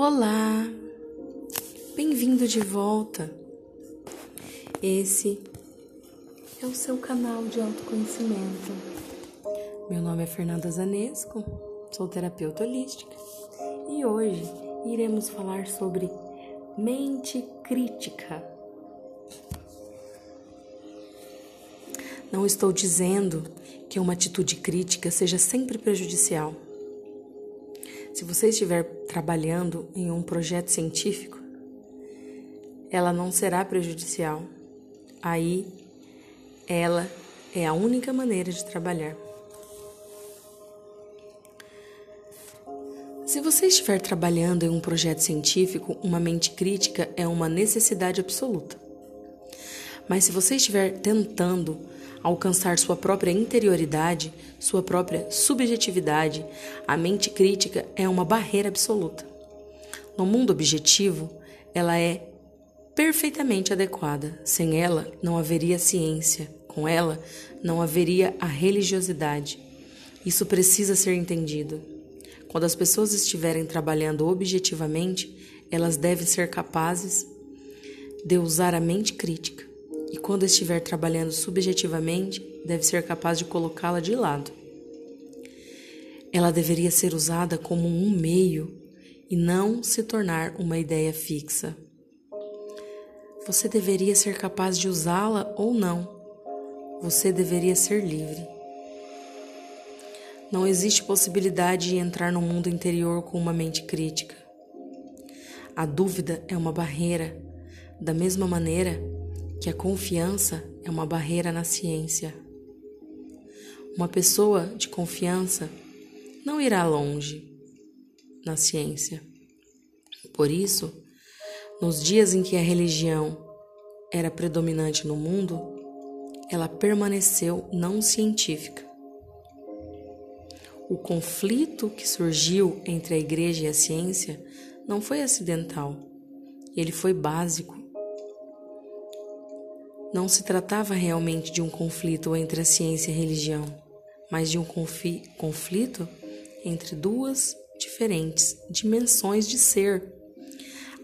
Olá, bem-vindo de volta. Esse é o seu canal de autoconhecimento. Meu nome é Fernanda Zanesco, sou terapeuta holística e hoje iremos falar sobre mente crítica. Não estou dizendo que uma atitude crítica seja sempre prejudicial se você estiver trabalhando em um projeto científico, ela não será prejudicial. Aí, ela é a única maneira de trabalhar. Se você estiver trabalhando em um projeto científico, uma mente crítica é uma necessidade absoluta. Mas se você estiver tentando alcançar sua própria interioridade, sua própria subjetividade, a mente crítica é uma barreira absoluta. No mundo objetivo, ela é perfeitamente adequada. Sem ela, não haveria ciência. Com ela, não haveria a religiosidade. Isso precisa ser entendido. Quando as pessoas estiverem trabalhando objetivamente, elas devem ser capazes de usar a mente crítica e quando estiver trabalhando subjetivamente, deve ser capaz de colocá-la de lado. Ela deveria ser usada como um meio e não se tornar uma ideia fixa. Você deveria ser capaz de usá-la ou não. Você deveria ser livre. Não existe possibilidade de entrar no mundo interior com uma mente crítica. A dúvida é uma barreira. Da mesma maneira, que a confiança é uma barreira na ciência. Uma pessoa de confiança não irá longe na ciência. Por isso, nos dias em que a religião era predominante no mundo, ela permaneceu não científica. O conflito que surgiu entre a igreja e a ciência não foi acidental, ele foi básico não se tratava realmente de um conflito entre a ciência e a religião, mas de um conflito entre duas diferentes dimensões de ser,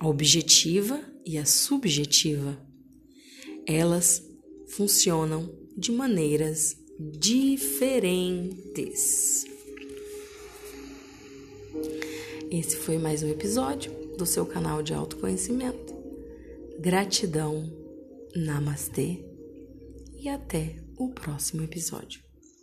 a objetiva e a subjetiva. Elas funcionam de maneiras diferentes. Esse foi mais um episódio do seu canal de autoconhecimento. Gratidão Namastê e até o próximo episódio.